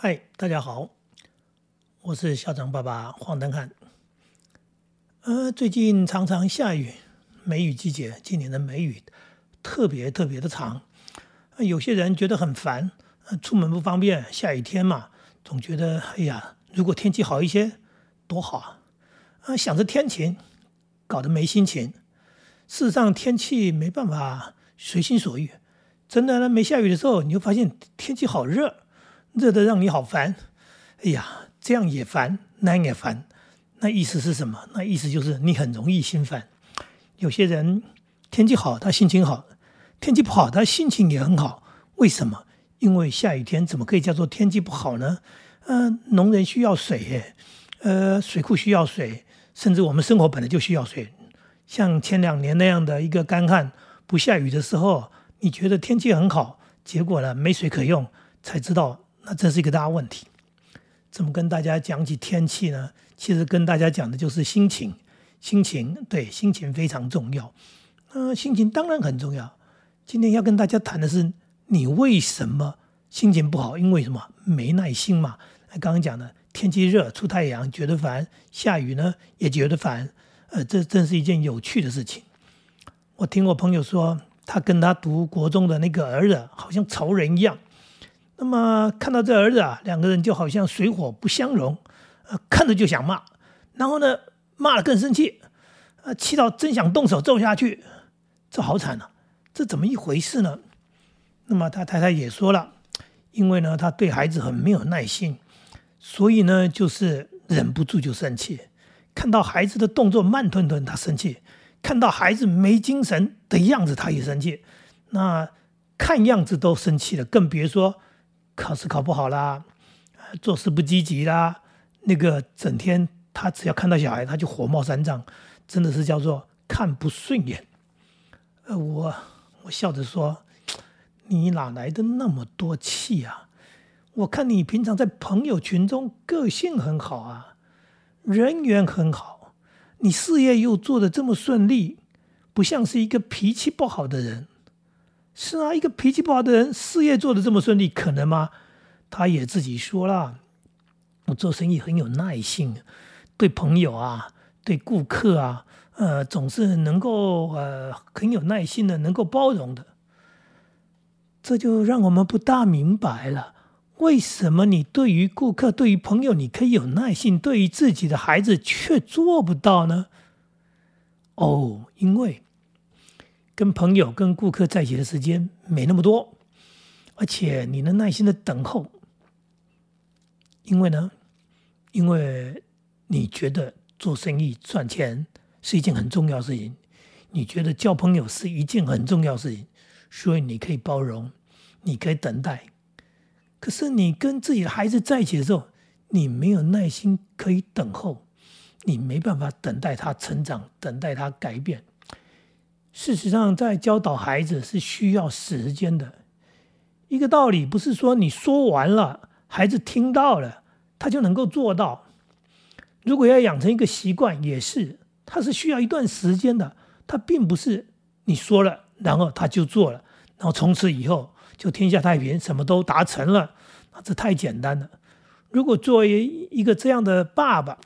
嗨，大家好，我是校长爸爸黄登汉。呃，最近常常下雨，梅雨季节，今年的梅雨特别特别的长，有些人觉得很烦，出门不方便，下雨天嘛，总觉得哎呀，如果天气好一些多好啊！啊，想着天晴，搞得没心情。事实上，天气没办法随心所欲，真的呢，没下雨的时候，你就发现天气好热。热的让你好烦，哎呀，这样也烦，那样也烦，那意思是什么？那意思就是你很容易心烦。有些人天气好，他心情好；天气不好，他心情也很好。为什么？因为下雨天怎么可以叫做天气不好呢？嗯，农人需要水，呃，水库需要水，甚至我们生活本来就需要水。像前两年那样的一个干旱不下雨的时候，你觉得天气很好，结果呢没水可用，才知道。那这是一个大问题，怎么跟大家讲起天气呢？其实跟大家讲的就是心情，心情对，心情非常重要。呃，心情当然很重要。今天要跟大家谈的是，你为什么心情不好？因为什么？没耐心嘛。刚刚讲的，天气热出太阳觉得烦，下雨呢也觉得烦。呃，这真是一件有趣的事情。我听我朋友说，他跟他读国中的那个儿子，好像仇人一样。那么看到这儿子啊，两个人就好像水火不相容，呃，看着就想骂，然后呢，骂了更生气，呃，气到真想动手揍下去，这好惨啊！这怎么一回事呢？那么他太太也说了，因为呢，他对孩子很没有耐心，所以呢，就是忍不住就生气，看到孩子的动作慢吞吞，他生气；看到孩子没精神的样子，他也生气。那看样子都生气了，更别说。考试考不好啦，做事不积极啦，那个整天他只要看到小孩他就火冒三丈，真的是叫做看不顺眼。呃，我我笑着说：“你哪来的那么多气啊？我看你平常在朋友群中个性很好啊，人缘很好，你事业又做得这么顺利，不像是一个脾气不好的人。”是啊，一个脾气不好的人，事业做得这么顺利，可能吗？他也自己说了，我做生意很有耐心，对朋友啊，对顾客啊，呃，总是能够呃很有耐心的，能够包容的。这就让我们不大明白了，为什么你对于顾客、对于朋友你可以有耐心，对于自己的孩子却做不到呢？哦，因为。跟朋友、跟顾客在一起的时间没那么多，而且你能耐心的等候，因为呢，因为你觉得做生意赚钱是一件很重要的事情，你觉得交朋友是一件很重要的事情，所以你可以包容，你可以等待。可是你跟自己的孩子在一起的时候，你没有耐心可以等候，你没办法等待他成长，等待他改变。事实上，在教导孩子是需要时间的。一个道理不是说你说完了，孩子听到了，他就能够做到。如果要养成一个习惯，也是，他是需要一段时间的。他并不是你说了，然后他就做了，然后从此以后就天下太平，什么都达成了。啊，这太简单了。如果作为一个这样的爸爸，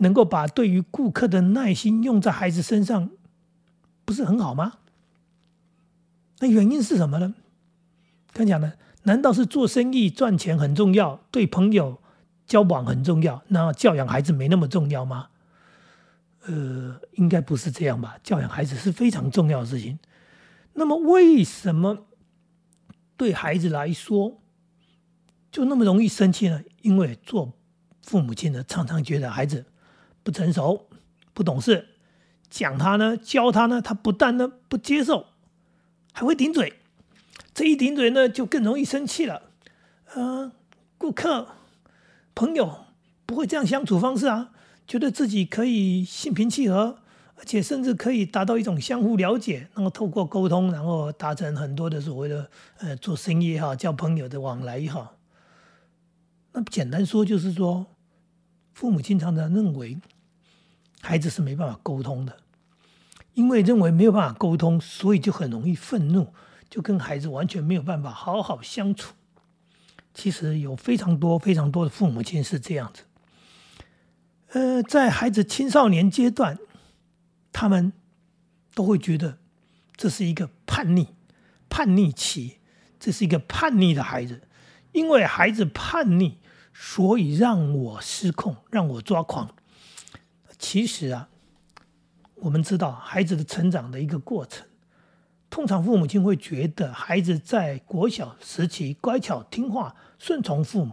能够把对于顾客的耐心用在孩子身上。不是很好吗？那原因是什么呢？刚讲的，难道是做生意赚钱很重要，对朋友交往很重要，那教养孩子没那么重要吗？呃，应该不是这样吧？教养孩子是非常重要的事情。那么为什么对孩子来说就那么容易生气呢？因为做父母亲的常常觉得孩子不成熟、不懂事。讲他呢，教他呢，他不但呢不接受，还会顶嘴。这一顶嘴呢，就更容易生气了。呃，顾客、朋友不会这样相处方式啊，觉得自己可以心平气和，而且甚至可以达到一种相互了解，那么透过沟通，然后达成很多的所谓的呃做生意也好，交朋友的往来也好。那简单说就是说，父母经常的认为。孩子是没办法沟通的，因为认为没有办法沟通，所以就很容易愤怒，就跟孩子完全没有办法好好相处。其实有非常多非常多的父母亲是这样子。呃，在孩子青少年阶段，他们都会觉得这是一个叛逆、叛逆期，这是一个叛逆的孩子，因为孩子叛逆，所以让我失控，让我抓狂。其实啊，我们知道孩子的成长的一个过程，通常父母亲会觉得孩子在国小时期乖巧听话、顺从父母，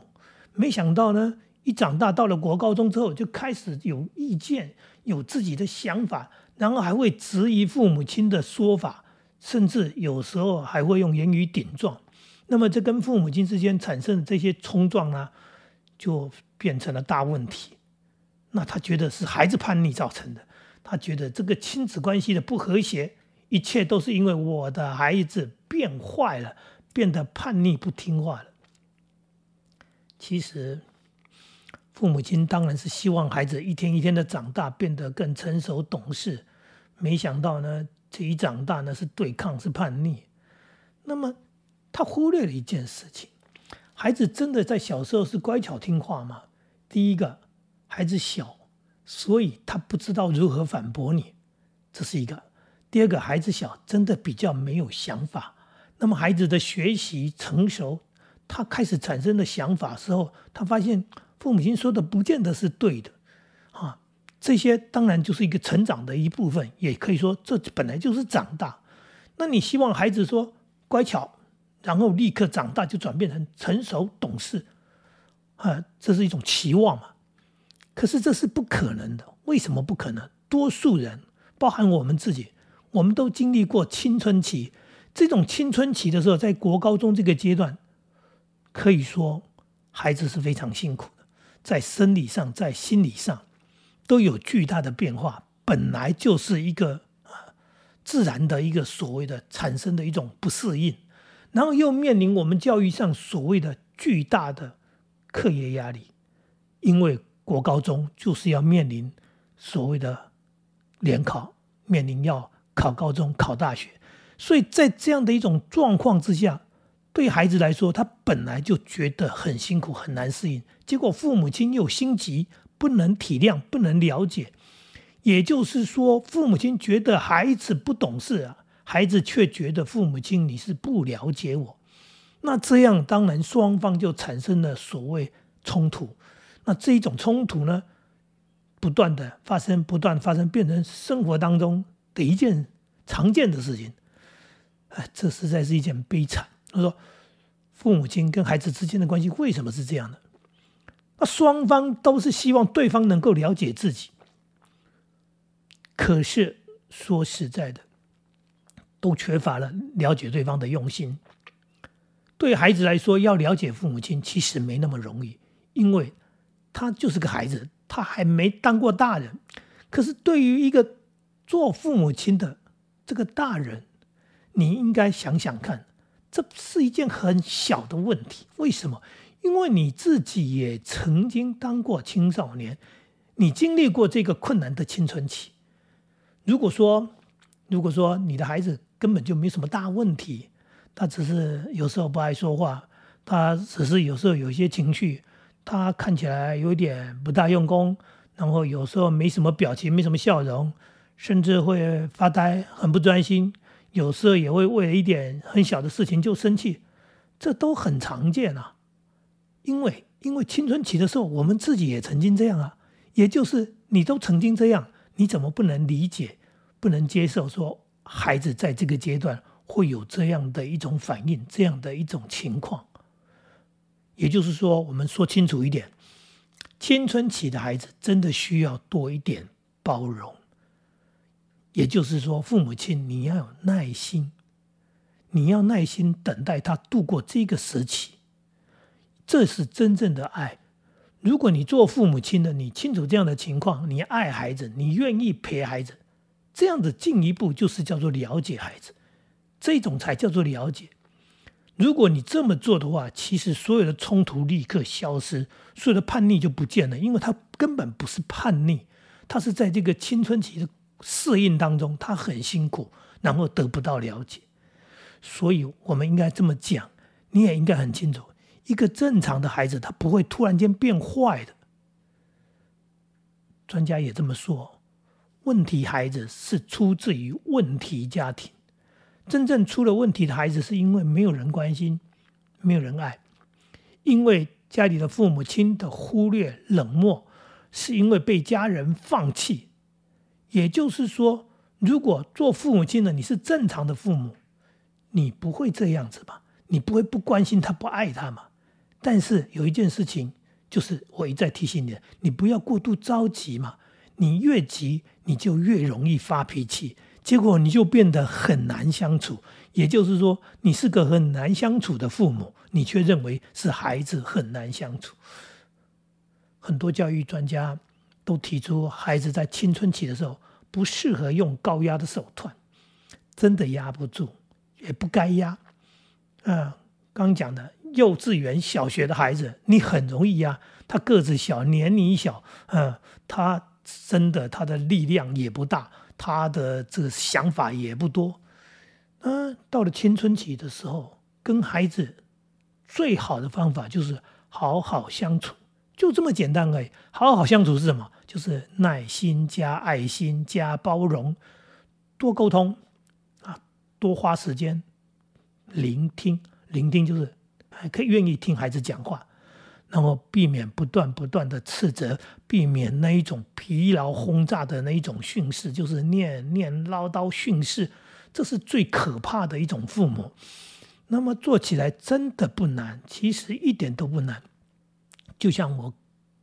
没想到呢。一长大到了国高中之后，就开始有意见，有自己的想法，然后还会质疑父母亲的说法，甚至有时候还会用言语顶撞。那么，这跟父母亲之间产生的这些冲撞呢，就变成了大问题。那他觉得是孩子叛逆造成的，他觉得这个亲子关系的不和谐，一切都是因为我的孩子变坏了，变得叛逆不听话了。其实。父母亲当然是希望孩子一天一天的长大，变得更成熟懂事。没想到呢，这一长大呢是对抗，是叛逆。那么他忽略了一件事情：孩子真的在小时候是乖巧听话吗？第一个，孩子小，所以他不知道如何反驳你，这是一个；第二个，孩子小，真的比较没有想法。那么孩子的学习成熟，他开始产生的想法时候，他发现。父母亲说的不见得是对的，啊，这些当然就是一个成长的一部分，也可以说这本来就是长大。那你希望孩子说乖巧，然后立刻长大就转变成成熟懂事，啊，这是一种期望嘛？可是这是不可能的。为什么不可能？多数人，包含我们自己，我们都经历过青春期。这种青春期的时候，在国高中这个阶段，可以说孩子是非常辛苦的。在生理上，在心理上，都有巨大的变化。本来就是一个啊自然的一个所谓的产生的一种不适应，然后又面临我们教育上所谓的巨大的课业压力，因为国高中就是要面临所谓的联考，面临要考高中、考大学，所以在这样的一种状况之下。对孩子来说，他本来就觉得很辛苦、很难适应，结果父母亲又心急，不能体谅、不能了解。也就是说，父母亲觉得孩子不懂事啊，孩子却觉得父母亲你是不了解我。那这样当然双方就产生了所谓冲突。那这一种冲突呢，不断的发生，不断发生，变成生活当中的一件常见的事情。哎，这实在是一件悲惨。他说：“父母亲跟孩子之间的关系为什么是这样的？那双方都是希望对方能够了解自己，可是说实在的，都缺乏了了解对方的用心。对孩子来说，要了解父母亲其实没那么容易，因为他就是个孩子，他还没当过大人。可是对于一个做父母亲的这个大人，你应该想想看。”这是一件很小的问题，为什么？因为你自己也曾经当过青少年，你经历过这个困难的青春期。如果说，如果说你的孩子根本就没什么大问题，他只是有时候不爱说话，他只是有时候有些情绪，他看起来有点不大用功，然后有时候没什么表情，没什么笑容，甚至会发呆，很不专心。有时候也会为了一点很小的事情就生气，这都很常见啊。因为因为青春期的时候，我们自己也曾经这样啊。也就是你都曾经这样，你怎么不能理解、不能接受说孩子在这个阶段会有这样的一种反应、这样的一种情况？也就是说，我们说清楚一点，青春期的孩子真的需要多一点包容。也就是说，父母亲你要有耐心，你要耐心等待他度过这个时期，这是真正的爱。如果你做父母亲的，你清楚这样的情况，你爱孩子，你愿意陪孩子，这样的进一步就是叫做了解孩子，这种才叫做了解。如果你这么做的话，其实所有的冲突立刻消失，所有的叛逆就不见了，因为他根本不是叛逆，他是在这个青春期的。适应当中，他很辛苦，然后得不到了解，所以我们应该这么讲，你也应该很清楚，一个正常的孩子，他不会突然间变坏的。专家也这么说，问题孩子是出自于问题家庭。真正出了问题的孩子，是因为没有人关心，没有人爱，因为家里的父母亲的忽略、冷漠，是因为被家人放弃。也就是说，如果做父母亲的你是正常的父母，你不会这样子吧？你不会不关心他、不爱他嘛？但是有一件事情。就是我一再提醒你，你不要过度着急嘛。你越急，你就越容易发脾气，结果你就变得很难相处。也就是说，你是个很难相处的父母，你却认为是孩子很难相处。很多教育专家都提出，孩子在青春期的时候不适合用高压的手段，真的压不住，也不该压。啊，刚讲的。幼稚园、小学的孩子，你很容易压。他个子小，年龄小，嗯，他真的他的力量也不大，他的这个想法也不多。嗯，到了青春期的时候，跟孩子最好的方法就是好好相处，就这么简单而已。好好相处是什么？就是耐心加爱心加包容，多沟通啊，多花时间聆听，聆听就是。还可以愿意听孩子讲话，然后避免不断不断的斥责，避免那一种疲劳轰炸的那一种训示，就是念念唠叨训示，这是最可怕的一种父母。那么做起来真的不难，其实一点都不难。就像我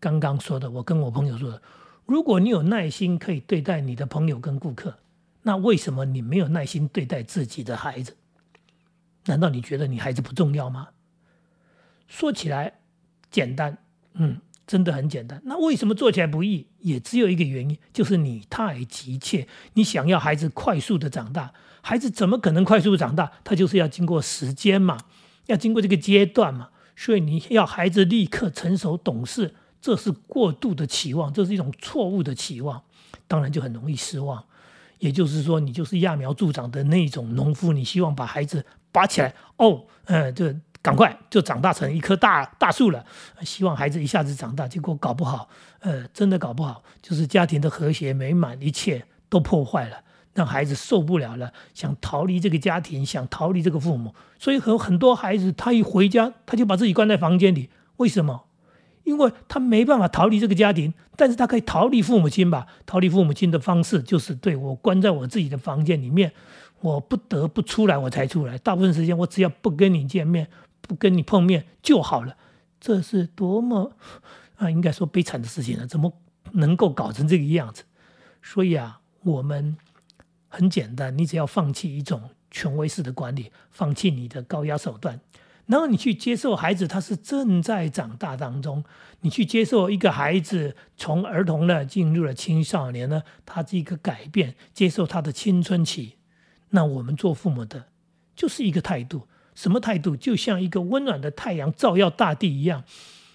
刚刚说的，我跟我朋友说的，如果你有耐心可以对待你的朋友跟顾客，那为什么你没有耐心对待自己的孩子？难道你觉得你孩子不重要吗？说起来简单，嗯，真的很简单。那为什么做起来不易？也只有一个原因，就是你太急切，你想要孩子快速的长大。孩子怎么可能快速长大？他就是要经过时间嘛，要经过这个阶段嘛。所以你要孩子立刻成熟懂事，这是过度的期望，这是一种错误的期望，当然就很容易失望。也就是说，你就是揠苗助长的那种农夫，你希望把孩子拔起来，哦，嗯，这。赶快就长大成一棵大大树了，希望孩子一下子长大，结果搞不好，呃，真的搞不好，就是家庭的和谐美满，一切都破坏了，让孩子受不了了，想逃离这个家庭，想逃离这个父母，所以很很多孩子他一回家，他就把自己关在房间里，为什么？因为他没办法逃离这个家庭，但是他可以逃离父母亲吧？逃离父母亲的方式就是对我关在我自己的房间里面，我不得不出来我才出来，大部分时间我只要不跟你见面。不跟你碰面就好了，这是多么啊，应该说悲惨的事情呢？怎么能够搞成这个样子？所以啊，我们很简单，你只要放弃一种权威式的管理，放弃你的高压手段，然后你去接受孩子他是正在长大当中，你去接受一个孩子从儿童呢进入了青少年呢，他这个改变，接受他的青春期，那我们做父母的就是一个态度。什么态度？就像一个温暖的太阳照耀大地一样，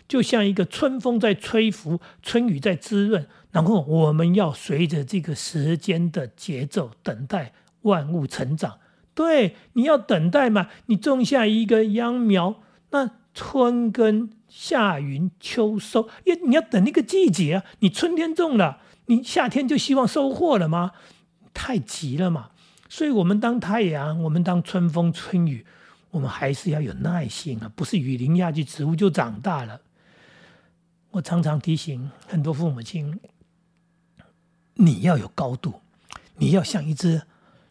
就像一个春风在吹拂，春雨在滋润。然后我们要随着这个时间的节奏，等待万物成长。对，你要等待嘛？你种下一个秧苗，那春耕、夏耘、秋收，因你要等那个季节啊。你春天种了，你夏天就希望收获了吗？太急了嘛。所以，我们当太阳，我们当春风、春雨。我们还是要有耐心啊，不是雨淋下去植物就长大了。我常常提醒很多父母亲，你要有高度，你要像一只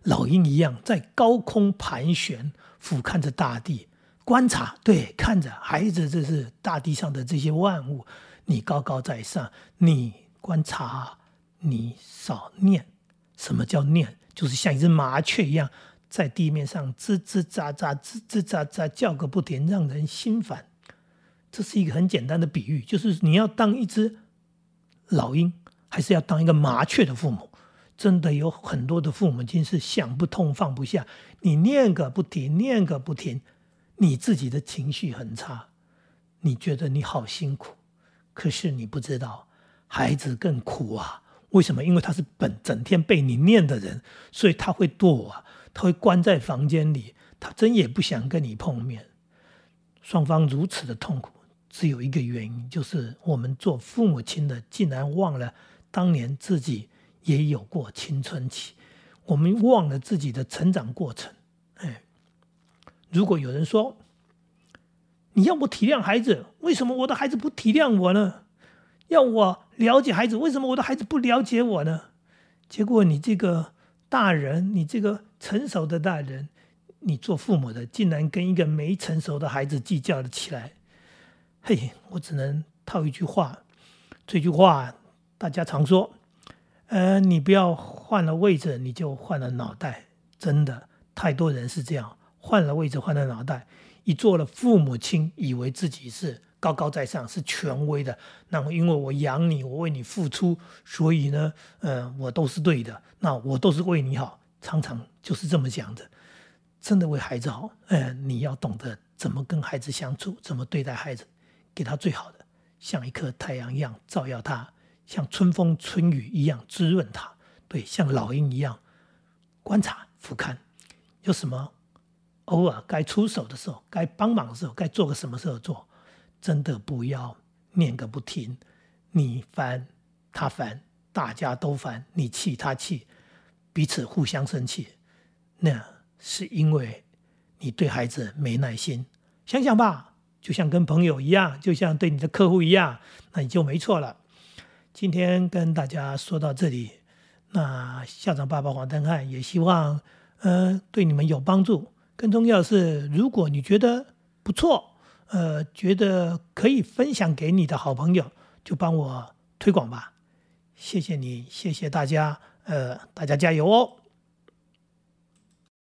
老鹰一样在高空盘旋，俯瞰着大地，观察，对，看着孩子，这是大地上的这些万物，你高高在上，你观察，你少念。什么叫念？就是像一只麻雀一样。在地面上吱吱喳喳、吱吱喳喳叫个不停，让人心烦。这是一个很简单的比喻，就是你要当一只老鹰，还是要当一个麻雀的父母？真的有很多的父母亲是想不通、放不下。你念个不停，念个不停，你自己的情绪很差，你觉得你好辛苦，可是你不知道孩子更苦啊。为什么？因为他是本整天被你念的人，所以他会堕啊。他会关在房间里，他真也不想跟你碰面。双方如此的痛苦，只有一个原因，就是我们做父母亲的竟然忘了当年自己也有过青春期，我们忘了自己的成长过程。哎，如果有人说你要我体谅孩子，为什么我的孩子不体谅我呢？要我了解孩子，为什么我的孩子不了解我呢？结果你这个大人，你这个成熟的大人。你做父母的竟然跟一个没成熟的孩子计较了起来，嘿，我只能套一句话，这句话大家常说，呃，你不要换了位置你就换了脑袋，真的太多人是这样，换了位置换了脑袋，一做了父母亲，以为自己是高高在上，是权威的，那么因为我养你，我为你付出，所以呢，呃，我都是对的，那我都是为你好，常常就是这么讲的。真的为孩子好，嗯，你要懂得怎么跟孩子相处，怎么对待孩子，给他最好的，像一颗太阳一样照耀他，像春风春雨一样滋润他，对，像老鹰一样观察俯瞰，有什么偶尔该出手的时候，该帮忙的时候，该做个什么时候做，真的不要念个不停，你烦他烦，大家都烦，你气他气，彼此互相生气，那。是因为你对孩子没耐心，想想吧，就像跟朋友一样，就像对你的客户一样，那你就没错了。今天跟大家说到这里，那校长爸爸黄登汉也希望，呃，对你们有帮助。更重要的是，如果你觉得不错，呃，觉得可以分享给你的好朋友，就帮我推广吧。谢谢你，谢谢大家，呃，大家加油哦。